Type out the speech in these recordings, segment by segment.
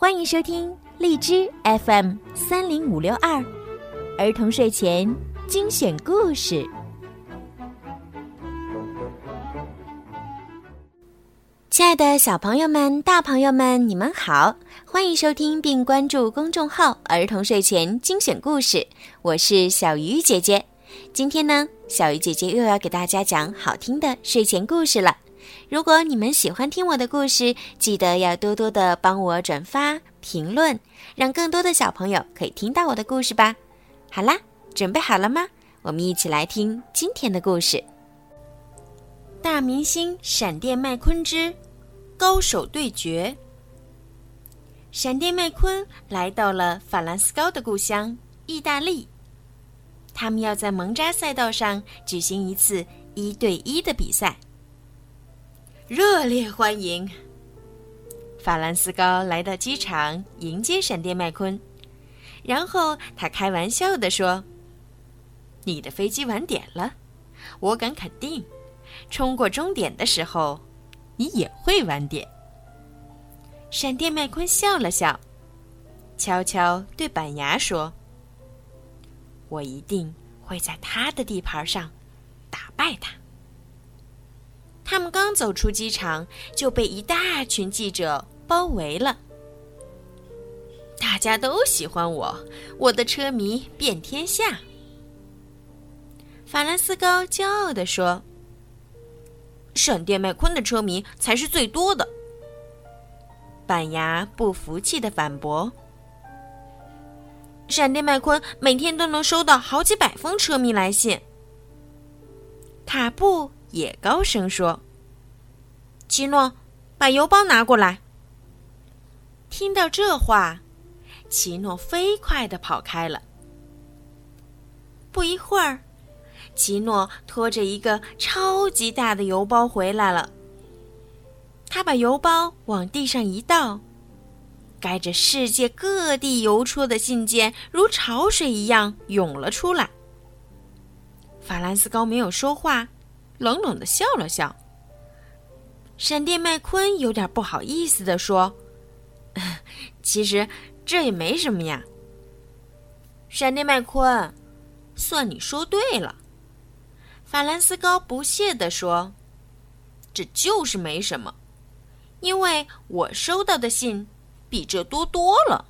欢迎收听荔枝 FM 三零五六二儿童睡前精选故事。亲爱的小朋友们、大朋友们，你们好！欢迎收听并关注公众号“儿童睡前精选故事”，我是小鱼姐姐。今天呢，小鱼姐姐又要给大家讲好听的睡前故事了。如果你们喜欢听我的故事，记得要多多的帮我转发、评论，让更多的小朋友可以听到我的故事吧。好啦，准备好了吗？我们一起来听今天的故事《大明星闪电麦昆之高手对决》。闪电麦昆来到了法兰斯高的故乡意大利，他们要在蒙扎赛道上举行一次一对一的比赛。热烈欢迎！法兰斯高来到机场迎接闪电麦昆，然后他开玩笑地说：“你的飞机晚点了，我敢肯定，冲过终点的时候，你也会晚点。”闪电麦昆笑了笑，悄悄对板牙说：“我一定会在他的地盘上打败他。”他们刚走出机场，就被一大群记者包围了。大家都喜欢我，我的车迷遍天下。法兰斯高骄傲地说：“闪电麦昆的车迷才是最多的。”板牙不服气的反驳：“闪电麦昆每天都能收到好几百封车迷来信。”卡布。也高声说：“奇诺，把邮包拿过来。”听到这话，奇诺飞快的跑开了。不一会儿，奇诺拖着一个超级大的邮包回来了。他把邮包往地上一倒，盖着世界各地邮戳的信件如潮水一样涌了出来。法兰斯高没有说话。冷冷的笑了笑。闪电麦昆有点不好意思的说：“ 其实这也没什么呀。”闪电麦昆，算你说对了。法兰斯高不屑的说：“这就是没什么，因为我收到的信比这多多了。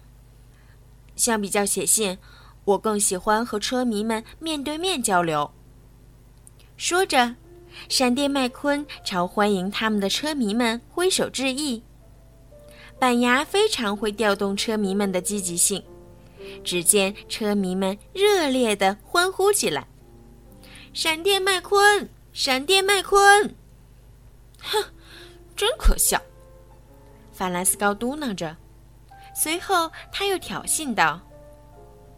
相比较写信，我更喜欢和车迷们面对面交流。”说着。闪电麦昆朝欢迎他们的车迷们挥手致意。板牙非常会调动车迷们的积极性，只见车迷们热烈地欢呼起来：“闪电麦昆，闪电麦昆！”哼，真可笑。法兰斯高嘟囔着，随后他又挑衅道：“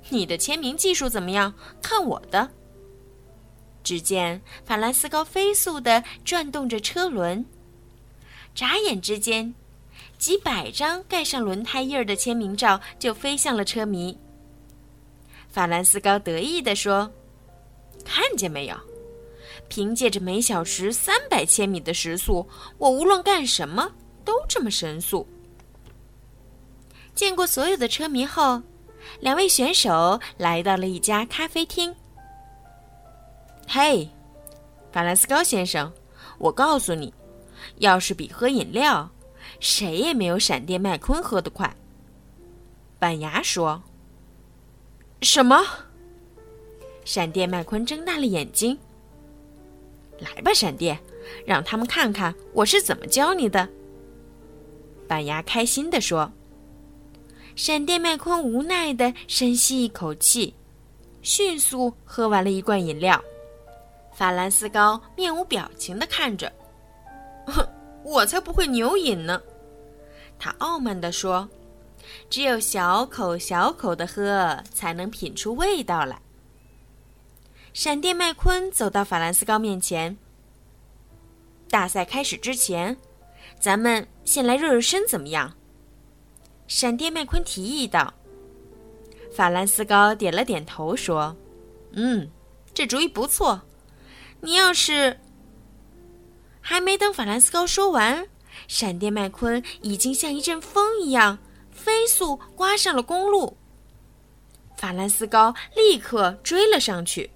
你的签名技术怎么样？看我的！”只见法兰斯高飞速地转动着车轮，眨眼之间，几百张盖上轮胎印儿的签名照就飞向了车迷。法兰斯高得意地说：“看见没有？凭借着每小时三百千米的时速，我无论干什么都这么神速。”见过所有的车迷后，两位选手来到了一家咖啡厅。嘿，法兰斯高先生，我告诉你，要是比喝饮料，谁也没有闪电麦昆喝得快。板牙说：“什么？”闪电麦昆睁大了眼睛。来吧，闪电，让他们看看我是怎么教你的。板牙开心地说。闪电麦昆无奈地深吸一口气，迅速喝完了一罐饮料。法兰斯高面无表情地看着，哼，我才不会牛饮呢！他傲慢地说：“只有小口小口的喝，才能品出味道来。”闪电麦昆走到法兰斯高面前。大赛开始之前，咱们先来热热身，怎么样？闪电麦昆提议道。法兰斯高点了点头，说：“嗯，这主意不错。”你要是还没等法兰斯高说完，闪电麦昆已经像一阵风一样飞速刮上了公路。法兰斯高立刻追了上去。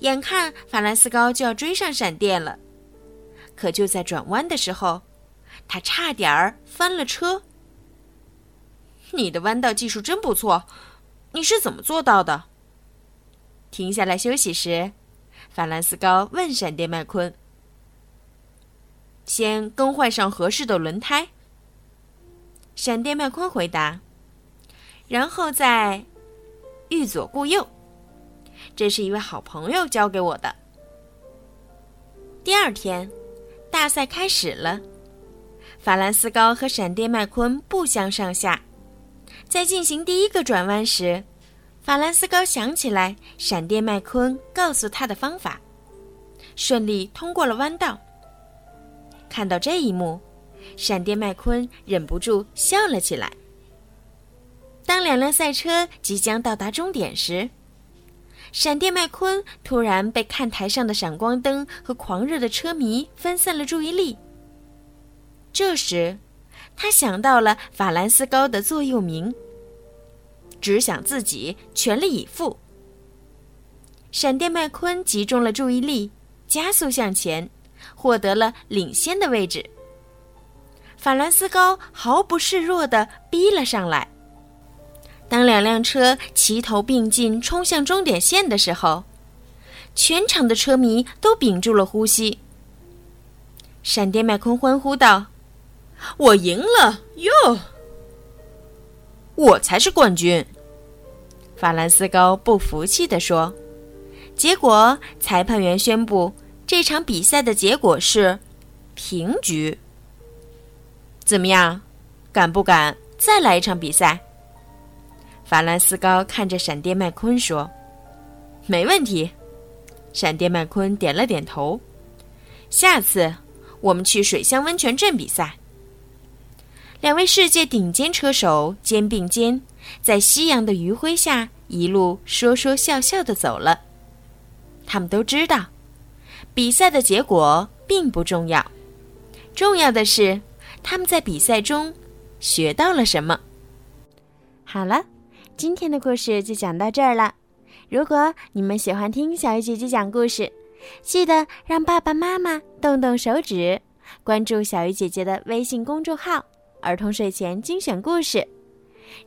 眼看法兰斯高就要追上闪电了，可就在转弯的时候，他差点儿翻了车。你的弯道技术真不错，你是怎么做到的？停下来休息时，法兰斯高问闪电麦昆：“先更换上合适的轮胎。”闪电麦昆回答：“然后再欲左顾右。”这是一位好朋友教给我的。第二天，大赛开始了。法兰斯高和闪电麦昆不相上下。在进行第一个转弯时，法兰斯高想起来闪电麦昆告诉他的方法，顺利通过了弯道。看到这一幕，闪电麦昆忍不住笑了起来。当两辆赛车即将到达终点时，闪电麦昆突然被看台上的闪光灯和狂热的车迷分散了注意力。这时，他想到了法兰斯高的座右铭：“只想自己，全力以赴。”闪电麦昆集中了注意力，加速向前，获得了领先的位置。法兰斯高毫不示弱地逼了上来。当两辆车齐头并进冲向终点线的时候，全场的车迷都屏住了呼吸。闪电麦昆欢呼道：“我赢了哟！我才是冠军！”法兰斯高不服气地说。结果，裁判员宣布这场比赛的结果是平局。怎么样？敢不敢再来一场比赛？法兰斯高看着闪电麦昆说：“没问题。”闪电麦昆点了点头。下次我们去水乡温泉镇比赛。两位世界顶尖车手肩并肩，在夕阳的余晖下一路说说笑笑的走了。他们都知道，比赛的结果并不重要，重要的是他们在比赛中学到了什么。好了。今天的故事就讲到这儿了。如果你们喜欢听小鱼姐姐讲故事，记得让爸爸妈妈动动手指，关注小鱼姐姐的微信公众号“儿童睡前精选故事”。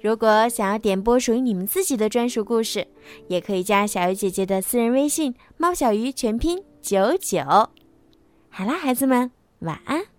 如果想要点播属于你们自己的专属故事，也可以加小鱼姐姐的私人微信“猫小鱼”全拼九九。好啦，孩子们，晚安。